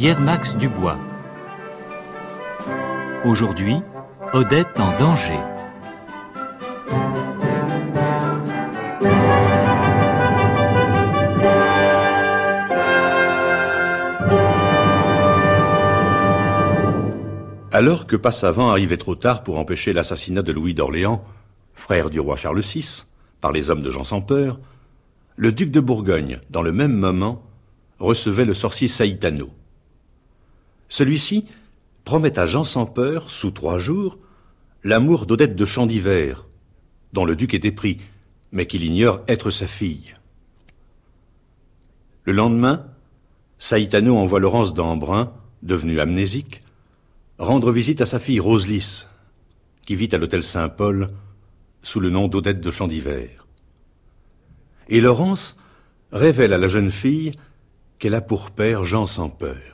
Pierre-Max Dubois. Aujourd'hui, Odette en danger. Alors que Passavant arrivait trop tard pour empêcher l'assassinat de Louis d'Orléans, frère du roi Charles VI, par les hommes de Jean sans peur, le duc de Bourgogne, dans le même moment, recevait le sorcier Saïtano. Celui-ci promet à Jean sans peur, sous trois jours, l'amour d'Odette de Chandivert, dont le duc était pris, mais qu'il ignore être sa fille. Le lendemain, Saïtano envoie Laurence d'Embrun, devenue amnésique, rendre visite à sa fille Roselys, qui vit à l'hôtel Saint-Paul sous le nom d'Odette de Chandivert. Et Laurence révèle à la jeune fille qu'elle a pour père Jean sans peur.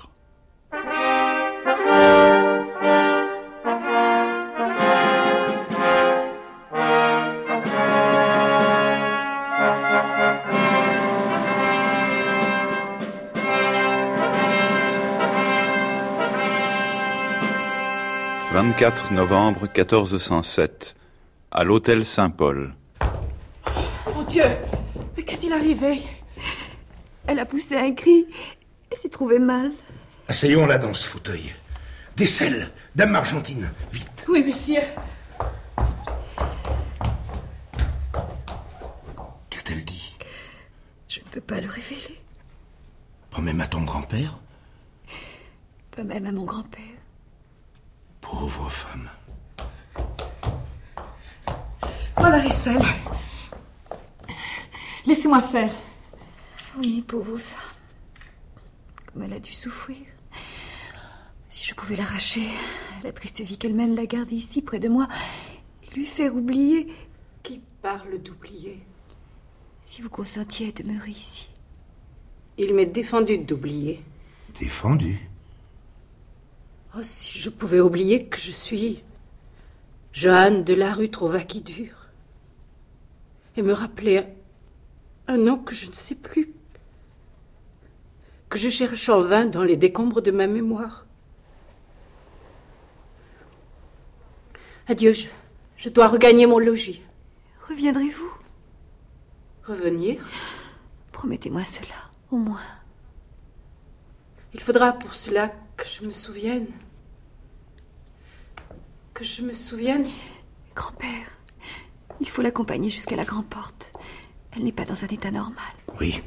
24 novembre 1407, à l'hôtel Saint-Paul. Mon Dieu Mais qu'est-il arrivé? Elle a poussé un cri et s'est trouvée mal. Asseyons-la dans ce fauteuil. Des selles, Dame Argentine, vite. Oui, messieurs. Qu'a-t-elle dit? Je ne peux pas le révéler. Pas même à ton grand-père? Pas même à mon grand-père. Pauvre femme. Voilà les selles. Laissez-moi faire. Oui, pauvre femme. Comme elle a dû souffrir. Si je pouvais l'arracher, la triste vie qu'elle mène, la garder ici près de moi et lui faire oublier. Qui parle d'oublier? Si vous consentiez à demeurer ici. Il m'est défendu d'oublier. Défendu Oh, si je pouvais oublier que je suis Johanne de la rue Trouvaquidure et me rappeler un, un nom que je ne sais plus, que je cherche en vain dans les décombres de ma mémoire. Adieu, je, je dois regagner mon logis. Reviendrez-vous? Revenir? Promettez-moi cela, au moins. Il faudra pour cela que je me souvienne. Que je me souvienne. Grand-père, il faut l'accompagner jusqu'à la grande porte. Elle n'est pas dans un état normal. Oui.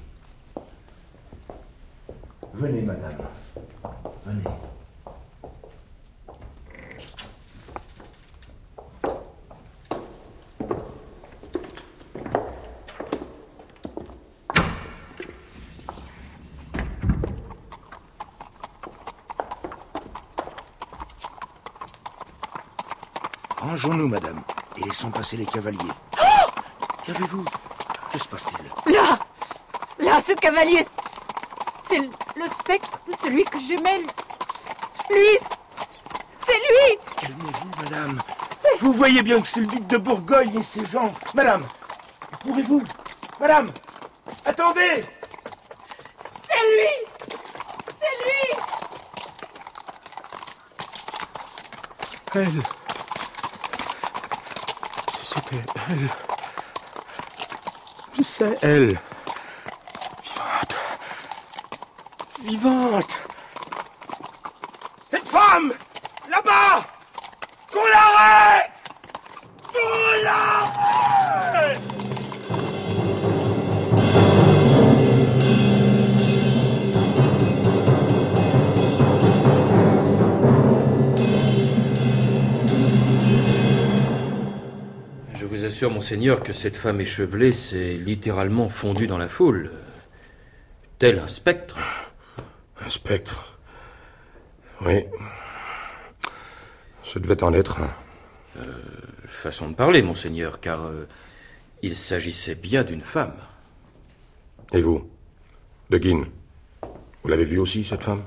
Venez, madame. Venez. Rangeons-nous, madame, et laissons passer les cavaliers. Qu'avez-vous? Que se passe-t-il? Là Là, ce cavalier C'est le spectre de celui que j'aimais. Lui C'est lui Calmez-vous, madame. Vous voyez bien que c'est le duc de Bourgogne et ses gens. Madame, pourrez-vous? Madame Attendez C'est lui C'est lui Elle. C'était elle. C'est elle. Vivante. Vivante. Assure, monseigneur, que cette femme échevelée s'est littéralement fondue dans la foule. Tel un spectre. Un spectre Oui. Ce devait en être un. Euh, façon de parler, monseigneur, car euh, il s'agissait bien d'une femme. Et vous De Guine Vous l'avez vue aussi, cette femme?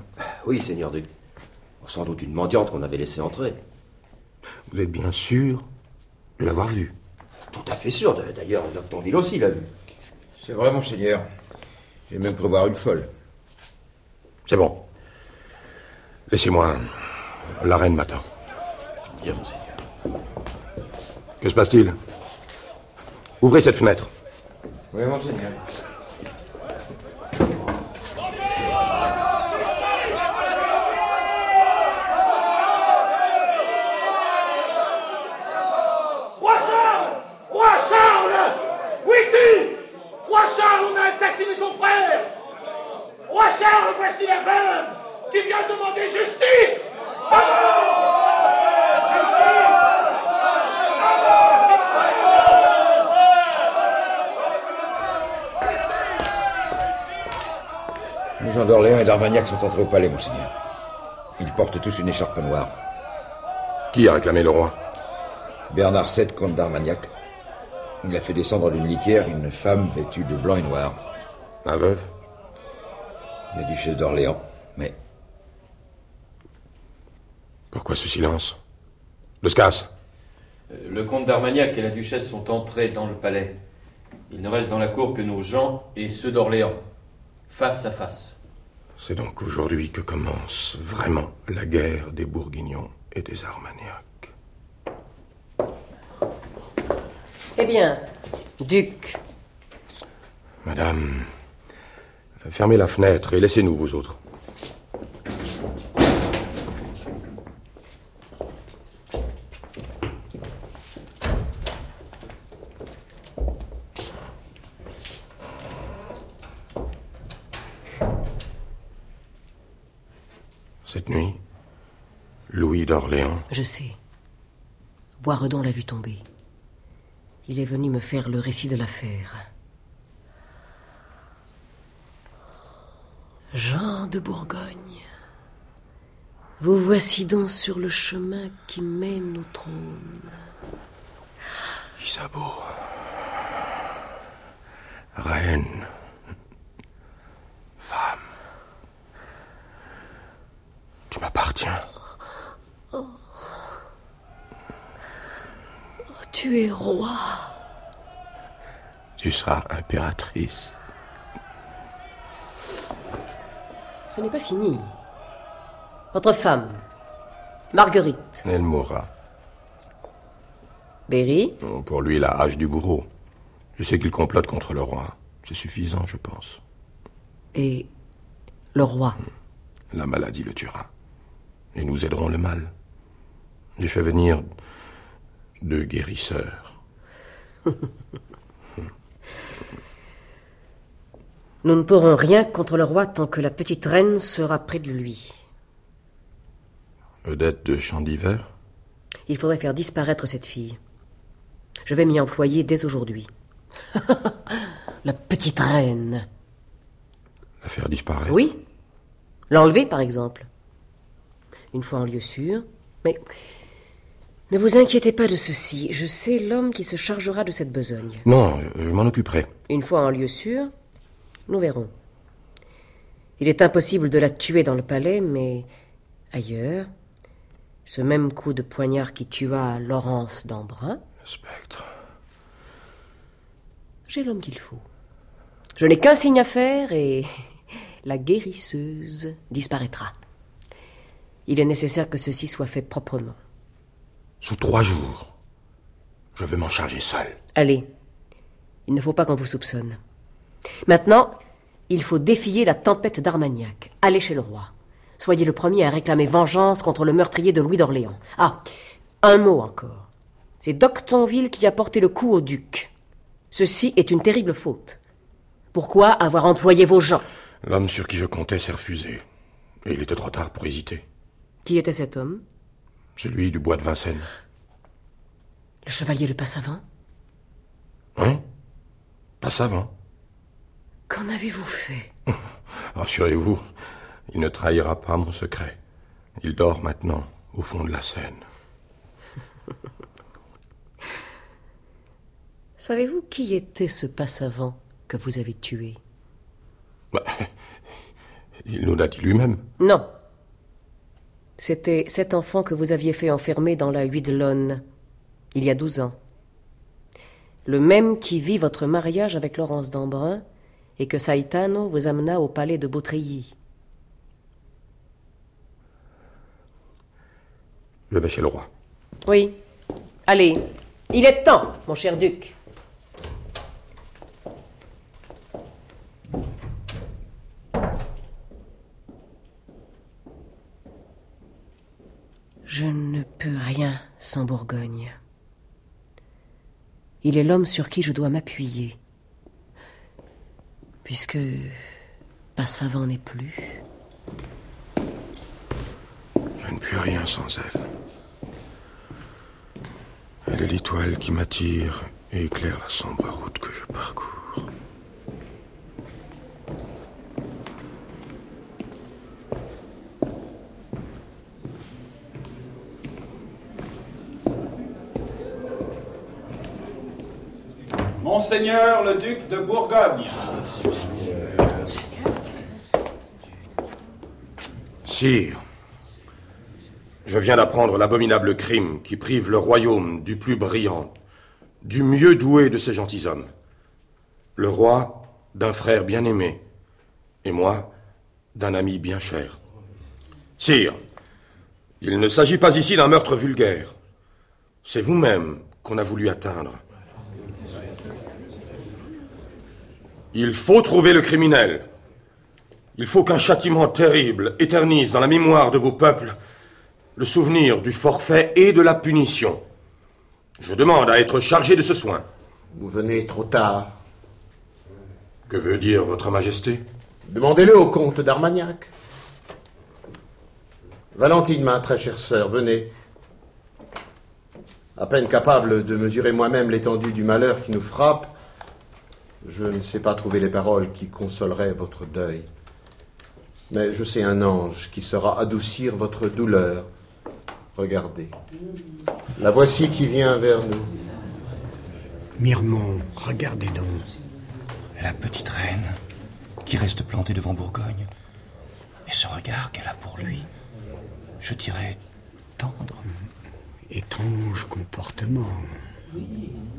Oui, seigneur Duc. Sans doute une mendiante qu'on avait laissée entrer. Vous êtes bien sûr de l'avoir vue Tout à fait sûr. D'ailleurs, Doctonville aussi l'a vue. C'est vrai, monseigneur. J'ai même cru voir une folle. C'est bon. Laissez-moi. La reine m'attend. Bien, monseigneur. Que se passe-t-il? Ouvrez cette fenêtre. Oui, monseigneur. Roi Charles Roi Charles Où es-tu Roi Charles, on a assassiné ton frère Roi Charles, voici la veuve qui vient demander justice Les gens d'Orléans et d'Armagnac sont entrés au palais, monseigneur. Ils portent tous une écharpe noire. Qui a réclamé le roi? Bernard VII, comte d'Armagnac. Il a fait descendre d'une litière une femme vêtue de blanc et noir. La veuve? La duchesse d'Orléans. Mais Pourquoi ce silence? Le Scasse Euh, Le comte d'Armagnac et la duchesse sont entrés dans le palais. Il ne reste dans la cour que nos gens et ceux d'Orléans, face à face. C'est donc aujourd'hui que commence vraiment la guerre des Bourguignons et des Armagnacs. Eh bien, duc, Madame, fermez la fenêtre et laissez-nous, vous autres. Cette nuit, Louis d'Orléans, Je sais. Boisredon l'a vu tomber. Il est venu me faire le récit de l'affaire. Jean de Bourgogne. Vous voici donc sur le chemin qui mène au trône. Isabeau, reine, femme, tu m'appartiens. Oh. Oh, tu es roi. Tu seras impératrice. Ce n'est pas fini. Votre femme, Marguerite. Elle mourra. Berry, Pour lui, la hache du bourreau. Je sais qu'il complote contre le roi. C'est suffisant, je pense. et le roi. La maladie le tuera. Et nous aiderons le mal. J'ai fait venir deux guérisseurs. Nous ne pourrons rien contre le roi tant que la petite reine sera près de lui. Odette de Champ d'Hiver Il faudrait faire disparaître cette fille. Je vais m'y employer dès aujourd'hui. la petite reine. La faire disparaître? Oui. L'enlever, par exemple. Une fois en lieu sûr. Mais ne vous inquiétez pas de ceci. Je sais l'homme qui se chargera de cette besogne. Non, je m'en occuperai. Une fois en lieu sûr, nous verrons. Il est impossible de la tuer dans le palais, mais ailleurs, ce même coup de poignard qui tua Laurence d'Embrun, Le spectre. j'ai l'homme qu'il faut. Je n'ai qu'un signe à faire et la guérisseuse disparaîtra. Il est nécessaire que ceci soit fait proprement. Sous trois jours, je vais m'en charger seul. Allez, il ne faut pas qu'on vous soupçonne. Maintenant, il faut défier la tempête d'Armagnac. Allez chez le roi. Soyez le premier à réclamer vengeance contre le meurtrier de Louis d'Orléans. Ah, un mot encore. C'est Doctonville qui a porté le coup au duc. Ceci est une terrible faute. Pourquoi avoir employé vos gens? L'homme sur qui je comptais s'est refusé. Et il était trop tard pour hésiter. Qui était cet homme? Celui du bois de Vincennes. Le chevalier Le Passavant? Hein? Pas savant. Qu'en avez-vous fait Rassurez-vous, il ne trahira pas mon secret. Il dort maintenant au fond de la Seine. Savez-vous qui était ce passavant que vous avez tué Bah, il nous l'a dit lui-même. Non. C'était cet enfant que vous aviez fait enfermer dans la Huidelonne, il y a douze ans. Le même qui vit votre mariage avec Laurence d'Embrun et que Saitano vous amena au palais de Beautreilly. Je vais chez le roi. Oui. Allez, il est temps, mon cher duc. Je ne peux rien sans Bourgogne. Il est l'homme sur qui je dois m'appuyer. Puisque Passavant n'est plus. Je ne puis rien sans elle. Elle est l'étoile qui m'attire et éclaire la sombre route que je parcours. Monseigneur le duc de Bourgogne. Sire, je viens d'apprendre l'abominable crime qui prive le royaume du plus brillant, du mieux doué de ces gentilshommes. Le roi d'un frère bien-aimé, et moi d'un ami bien cher. Sire, il ne s'agit pas ici d'un meurtre vulgaire. C'est vous-même qu'on a voulu atteindre. Il faut trouver le criminel. Il faut qu'un châtiment terrible éternise dans la mémoire de vos peuples le souvenir du forfait et de la punition. Je demande à être chargé de ce soin. Vous venez trop tard. Que veut dire votre majesté? Demandez-le au comte d'Armagnac. Valentine, ma très chère sœur, venez. À peine capable de mesurer moi-même l'étendue du malheur qui nous frappe, je ne sais pas trouver les paroles qui consoleraient votre deuil. Mais je sais un ange qui saura adoucir votre douleur. Regardez. La voici qui vient vers nous. Mirmont, regardez donc. La petite reine qui reste plantée devant Bourgogne. Et ce regard qu'elle a pour lui, je dirais tendre. Étrange comportement.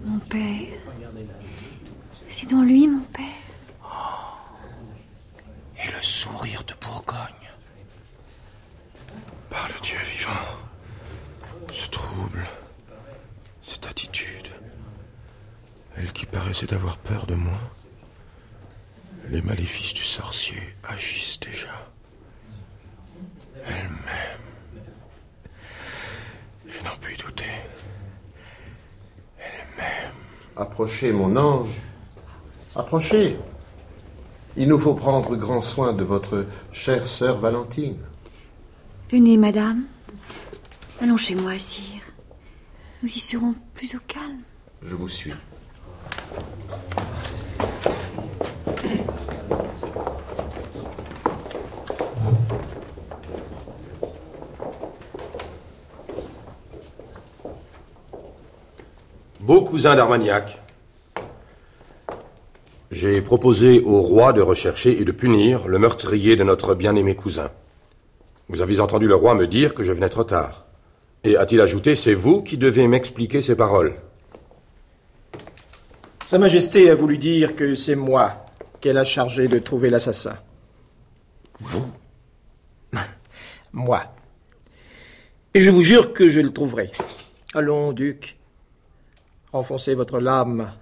Mon père. C'est donc lui, mon père. Sourire de Bourgogne. Par le Dieu vivant, ce trouble, cette attitude, elle qui paraissait avoir peur de moi, les maléfices du sorcier agissent déjà. Elle m'aime. Je n'en puis douter. Elle m'aime. Approchez, mon ange. Approchez. Il nous faut prendre grand soin de votre chère sœur Valentine. Venez, madame. Allons chez moi, sire. Nous y serons plus au calme. Je vous suis. Beau cousin d'Armagnac, j'ai proposé au roi de rechercher et de punir le meurtrier de notre bien-aimé cousin. Vous avez entendu le roi me dire que je venais trop tard. Et a-t-il ajouté, c'est vous qui devez m'expliquer ces paroles. Sa Majesté a voulu dire que c'est moi qu'elle a chargé de trouver l'assassin. Vous? Moi. Et je vous jure que je le trouverai. Allons, duc. Enfoncez votre lame.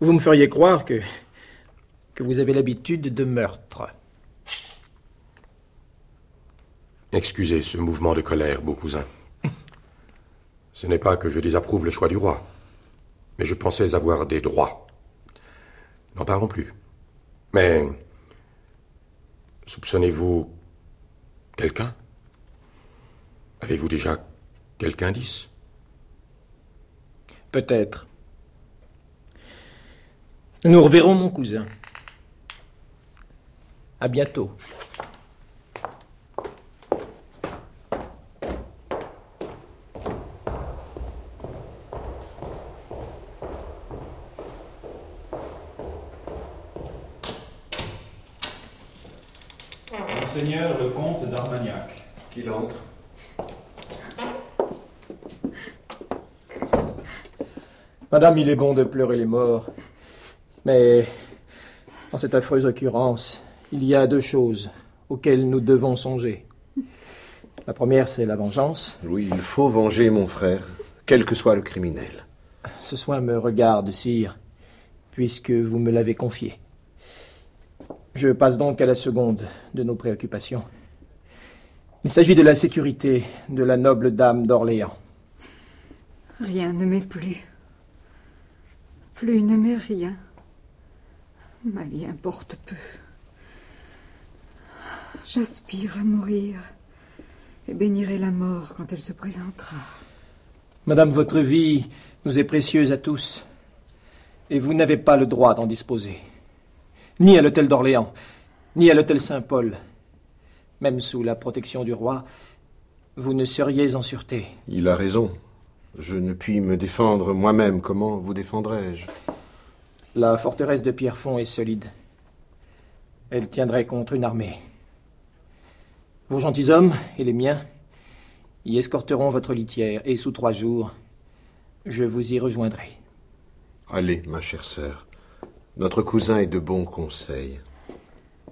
Vous me feriez croire que. que vous avez l'habitude de meurtre. Excusez ce mouvement de colère, beau cousin. Ce n'est pas que je désapprouve le choix du roi, mais je pensais avoir des droits. N'en parlons plus. Mais soupçonnez-vous quelqu'un? Avez-vous déjà quelque indice Peut-être. Nous reverrons mon cousin. À bientôt. Monseigneur le comte d'Armagnac. Qu'il entre. Madame, il est bon de pleurer les morts. Mais dans cette affreuse occurrence, il y a deux choses auxquelles nous devons songer. La première, c'est la vengeance. Oui, il faut venger mon frère, quel que soit le criminel. Ce soin me regarde, sire, puisque vous me l'avez confié. Je passe donc à la seconde de nos préoccupations. Il s'agit de la sécurité de la noble dame d'Orléans. Rien ne m'est plus. Plus ne m'est rien. Ma vie importe peu. J'aspire à mourir et bénirai la mort quand elle se présentera. Madame, votre vie nous est précieuse à tous, et vous n'avez pas le droit d'en disposer. Ni à l'hôtel d'Orléans, ni à l'hôtel Saint-Paul. Même sous la protection du roi, vous ne seriez en sûreté. Il a raison. Je ne puis me défendre moi-même. Comment vous défendrais-je La forteresse de Pierrefonds est solide. Elle tiendrait contre une armée. Vos gentilshommes et les miens y escorteront votre litière, et sous trois jours, je vous y rejoindrai. Allez, ma chère sœur. Notre cousin est de bons conseils.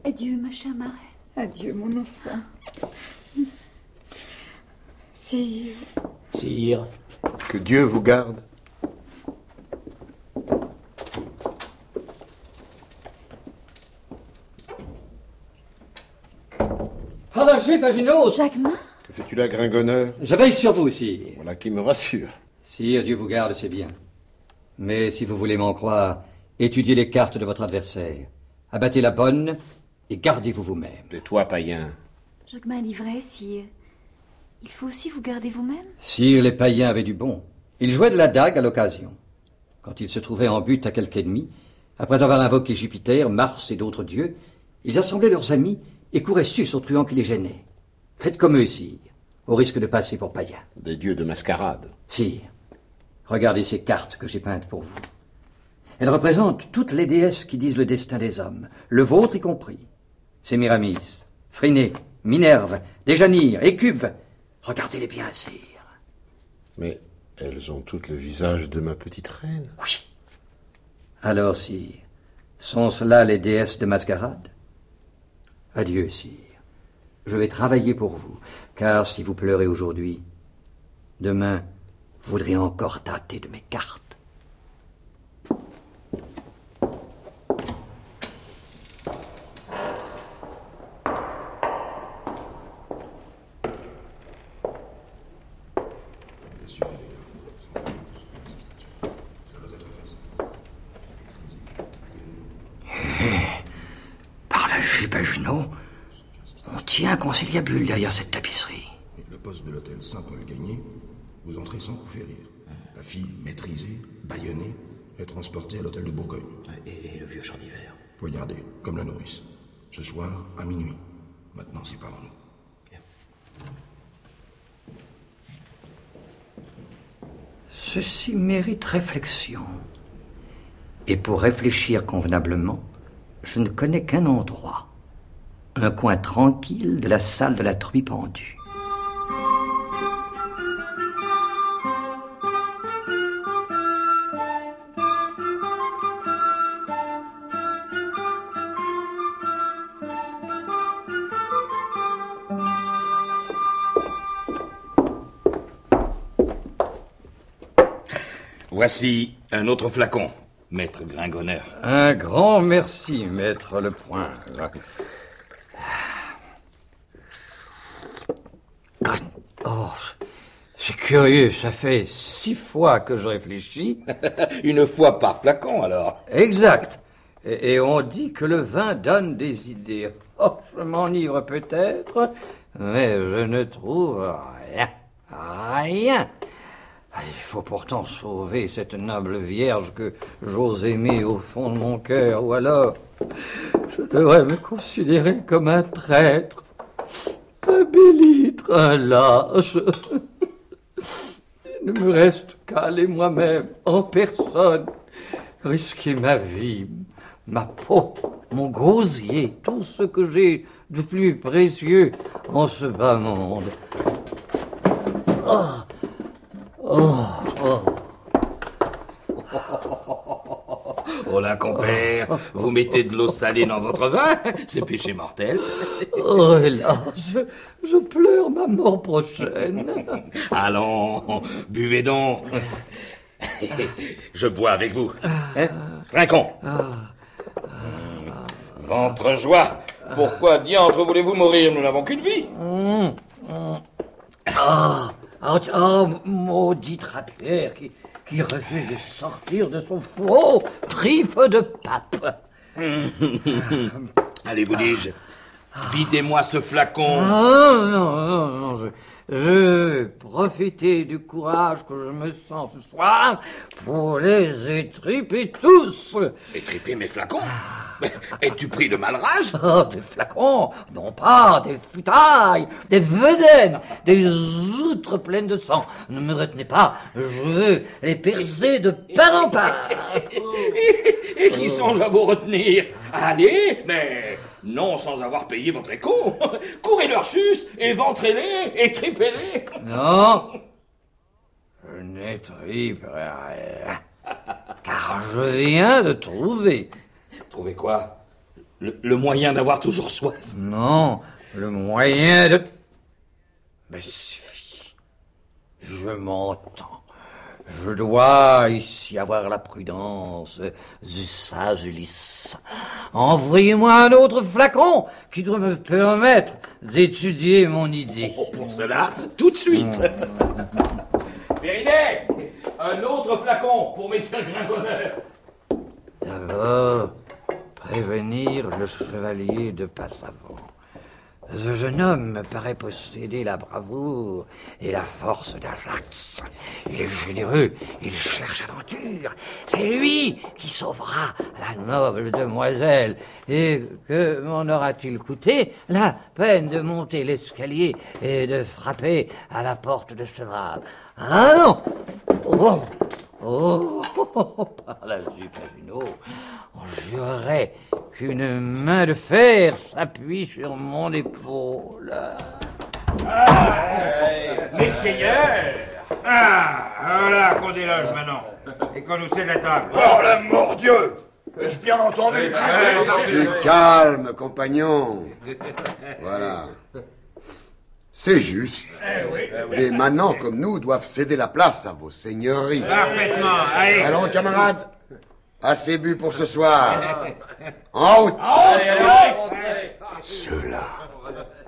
Adieu, ma chère marraine. Adieu, mon enfant. Sire. Sire. Que Dieu vous garde. La jupe, Agino Jacquemin Que fais-tu là, Gringonneur Je veille sur vous, sire. Voilà qui me rassure. Sire, Dieu vous garde, c'est bien. Mais si vous voulez m'en croire, étudiez les cartes de votre adversaire. Abattez la bonne et gardez-vous vous-même. Et toi, païen Jacquemin dit vrai, sire. Il faut aussi vous garder vous-même Sire, les païens avaient du bon. Ils jouaient de la dague à l'occasion. Quand ils se trouvaient en but à quelque ennemi, après avoir invoqué Jupiter, Mars et d'autres dieux, ils assemblaient leurs amis et couraient sus aux truands qui les gênaient. Faites comme eux, sire, au risque de passer pour païens. Des dieux de mascarade. Sire, regardez ces cartes que j'ai peintes pour vous. Elles représentent toutes les déesses qui disent le destin des hommes, le vôtre y compris. Sémiramis, Phryné, Minerve, Déjanire, Écube. Regardez-les bien, sire. Mais elles ont toutes le visage de ma petite reine. Oui. Alors, sire, sont-ce là les déesses de mascarade? Adieu, sire. Je vais travailler pour vous, car si vous pleurez aujourd'hui, demain, vous voudrez encore tâter de mes cartes. Par on tient un conciliabule derrière cette tapisserie. Le poste de l'hôtel Saint-Paul gagné, vous entrez sans coup férir. La fille maîtrisée, bâillonnée, est transportée à l'hôtel de Bourgogne. Et, le vieux champ d'hiver Poignardé, comme la nourrice. Ce soir, à minuit. Maintenant, séparons-nous. Ceci mérite réflexion. Et pour réfléchir convenablement, je ne connais qu'un endroit. Un coin tranquille de la salle de la truie pendue. Voici un autre flacon, maître Gringonneur. Un grand merci, maître le point. Ah, Oh, c'est curieux, ça fait six fois que je réfléchis. Une fois par flacon, alors. Exact. Et, et on dit que le vin donne des idées. Oh, je m'enivre peut-être, mais je ne trouve rien. Rien. Ah, Il faut pourtant sauver cette noble vierge que j'ose aimer au fond de mon cœur, ou alors je devrais me considérer comme un traître, un bélitre, un lâche. Ne me reste qu'à aller moi-même, en personne, risquer ma vie, ma peau mon gosier, tout ce que j'ai de plus précieux en ce bas monde. Oh, oh, oh. Oh là, compère, vous mettez de l'eau salée dans votre vin? C'est péché mortel. Oh, hélas, je, je pleure ma mort prochaine. Allons, buvez donc. Je bois avec vous. Hein? Trinquons. Ventre joie. Pourquoi diantre voulez-vous mourir? Nous n'avons qu'une vie. Hum, hum. Ah, ah, ah, maudite rapière qui, qui refuse de sortir de son fourreau, tripe de pape. Allez, vous dis-je, videz-moi ce flacon. Ah, non, non, non, je, je profiter du courage que je me sens ce soir pour les étriper tous. Étriper mes flacons? Es-tu pris de mal rage Oh, des flacons, non pas des foutailles, des vedaines, des outres pleines de sang. Ne me retenez pas, je veux les percer de part en part. Et qui songe à vous retenir? Allez, mais non sans avoir payé votre écho. Courez leur sus, éventrez-les, et tripez-les. Non, je n'étriperai rien, car je viens de trouver. Trouver quoi? Le, le moyen d'avoir toujours soif Non, le moyen de... Mais suffit. Je m'entends. Je dois ici avoir la prudence du sage lys. Envoyez-moi un autre flacon qui doit me permettre d'étudier mon idée. Oh, pour cela, tout de suite. Périnée Un autre flacon pour messieurs Gringonneur. D'abord, prévenir le chevalier de Passavant. Ce jeune homme me paraît posséder la bravoure et la force d'Ajax. Il est généreux, il cherche aventure. C'est lui qui sauvera la noble demoiselle. Et que m'en aura-t-il coûté la peine de monter l'escalier et de frapper à la porte de ce brave Ah non Oh Oh, par la on jurerait qu'une main de fer s'appuie sur mon épaule. Mes seigneurs Ah, voilà qu'on déloge maintenant. Et qu'on nous cède la table. Par la mort Dieu Ai-je bien entendu Du calme, compagnon. Voilà. C'est juste. Des manants comme nous doivent céder la place à vos seigneuries. Parfaitement, allez. Allons, camarades. Assez bu pour ce soir. En route. Ceux-là,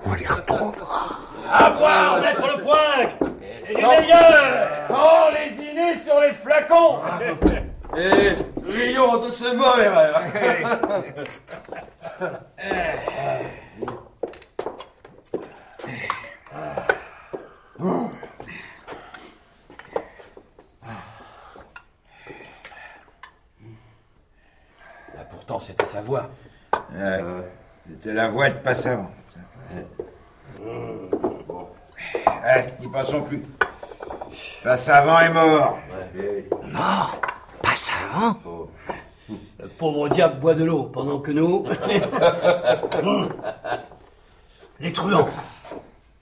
on les retrouvera. À boire, maître le poing Et Sans- meilleur Sans lésiner sur les flacons Et rions de ce mot, Là, pourtant, c'était sa voix. C'était la voix de Passavant. Allez, n'y passons plus. Passavant est mort. Mort? Passavant Le pauvre diable boit de l'eau pendant que nous... Hum. Les truands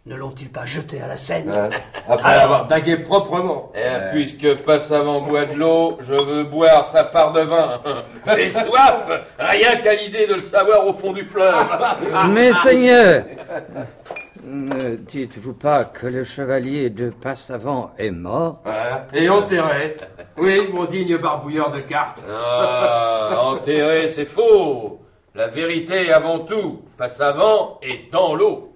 ne l'ont-ils pas jeté à la Seine Après Alors, avoir dagué proprement. Eh, puisque Passavant boit de l'eau, je veux boire sa part de vin. J'ai soif, rien qu'à l'idée de le savoir au fond du fleuve. Mes seigneurs, ne dites-vous pas que le chevalier de Passavant est mort? Et enterré. Oui, mon digne barbouilleur de cartes. Ah, enterré, c'est faux. La vérité avant tout. Passavant est dans l'eau.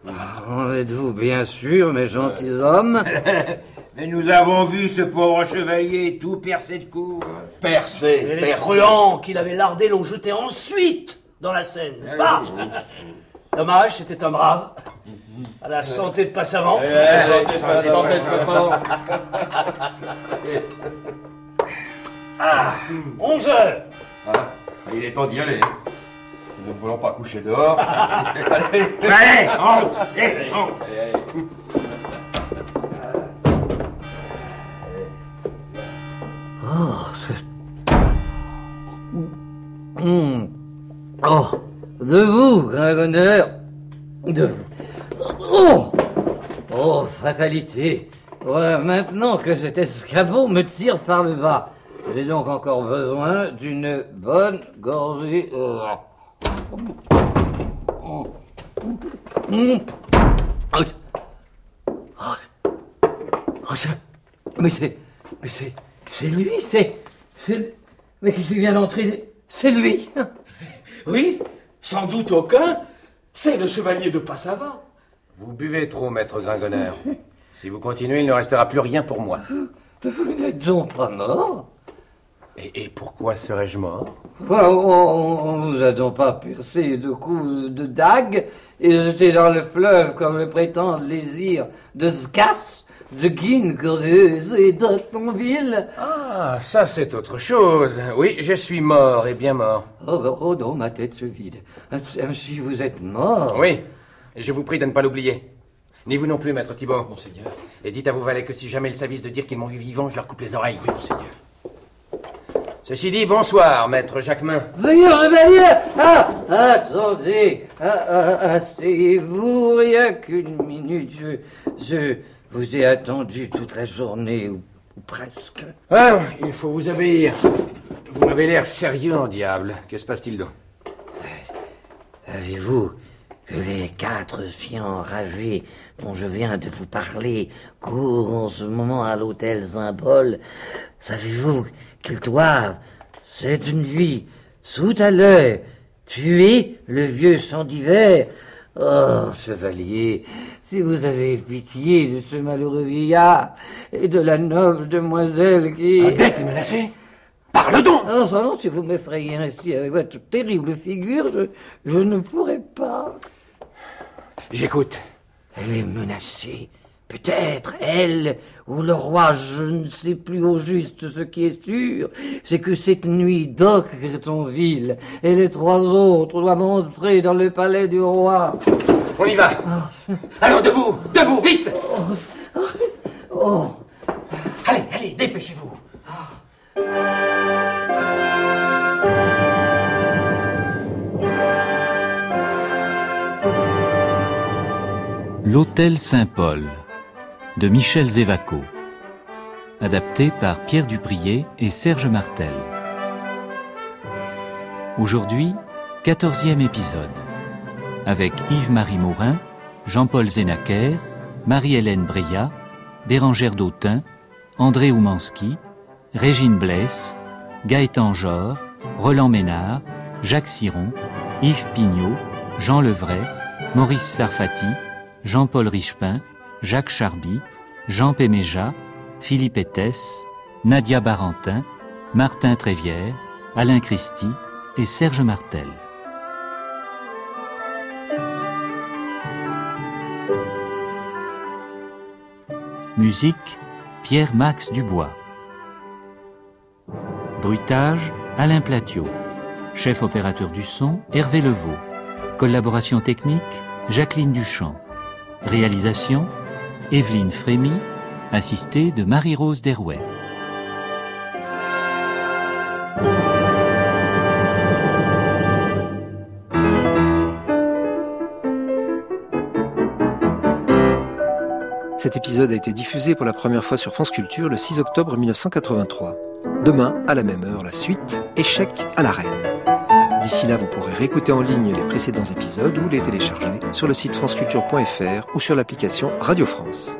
En êtes-vous bien sûr, mes gentilshommes Mais nous avons vu ce pauvre chevalier tout percé de coups. Percé, et les truands qu'il avait lardés l'ont jeté ensuite dans la Seine, n'est-ce pas Dommage, c'était un brave. À la santé de Passavant. Eh, santé de Passavant. Santé de Passavant. Ah, 11 heures. Ah, il est temps d'y aller. Nous ne voulons pas coucher dehors. Allez, route. Eh, en route. Oh, c'est... Hmm. Oh, De vous, Gringoneur. De vous. Oh Oh, fatalité Voilà, maintenant que cet escabeau me tire par le bas, j'ai donc encore besoin d'une bonne gorgée. oh. Mais c'est. Mais c'est. C'est lui, c'est. C'est. Mais qui vient d'entrer. C'est lui Oui, sans doute aucun. C'est le chevalier de Passavant. Vous buvez trop, maître Gringonner. Si vous continuez, il ne restera plus rien pour moi. Vous n'êtes donc pas mort? Et, et pourquoi serais-je mort on, vous a donc pas percé de coups de dague et jeté dans le fleuve comme le prétendent les ires de Scass, de Guine, Cordeuse et d'Octonville Ah, ça c'est autre chose. Oui, je suis mort et bien mort. Oh, bah, oh non, ma tête se vide. Si vous êtes mort. Oui, et je vous prie de ne pas l'oublier. Ni vous non plus, maître Thibault. Monseigneur. Et dites à vos valets que si jamais ils s'avisent de dire qu'ils m'ont vu vivant, je leur coupe les oreilles. Oui, monseigneur. Ceci dit, bonsoir, maître Jacquemin. Seigneur chevalier Ah Attendez Ah, ah, Asseyez-vous, rien qu'une minute. Je, je vous ai attendu toute la journée, ou, ou presque. Ah, il faut vous obéir. Vous m'avez l'air sérieux en diable. Que se passe-t-il donc? Avez-vous que les quatre chiens enragés dont je viens de vous parler courent en ce moment à l'hôtel Symbole Savez-vous qu'ils doivent, cette nuit, tout à l'heure, tuer le vieux sang d'hiver? Oh, chevalier, si vous avez pitié de ce malheureux vieillard et de la noble demoiselle qui... Odette est menacée Parle donc Non, ça non, si vous m'effrayez ainsi avec votre terrible figure, je, je ne pourrais pas. J'écoute. Elle est menacée. Peut-être, elle ou le roi, je ne sais plus au juste ce qui est sûr, c'est que cette nuit, Doc Cretonville et les trois autres doivent entrer dans le palais du roi. On y va. Allons, debout Debout, vite Oh, Allez, allez, dépêchez-vous. L'Hôtel Saint-Paul de Michel Zévaco. Adapté par Pierre Duprier et Serge Martel. Aujourd'hui, quatorzième épisode. Avec Yves-Marie Morin, Jean-Paul Zénaquer, Marie-Hélène Breillat, Bérangère Dautin, André Oumanski, Régine Blesse, Gaëtan Jor, Roland Ménard, Jacques Siron, Yves Pignot, Jean Levray, Maurice Sarfati, Jean-Paul Richepin, Jacques Charby, Jean Péméja, Philippe Etès, Nadia Barentin, Martin Trévière, Alain Christie et Serge Martel. Musique Pierre-Max Dubois. Bruitage Alain Platiot. Chef opérateur du son Hervé Levaux. Collaboration technique Jacqueline Duchamp. Réalisation Evelyne Frémy, assistée de Marie-Rose Derouet. Cet épisode a été diffusé pour la première fois sur France Culture le 6 octobre 1983. Demain, à la même heure, la suite Échec à la reine. D'ici là, vous pourrez réécouter en ligne les précédents épisodes ou les télécharger sur le site franceculture.fr ou sur l'application Radio France.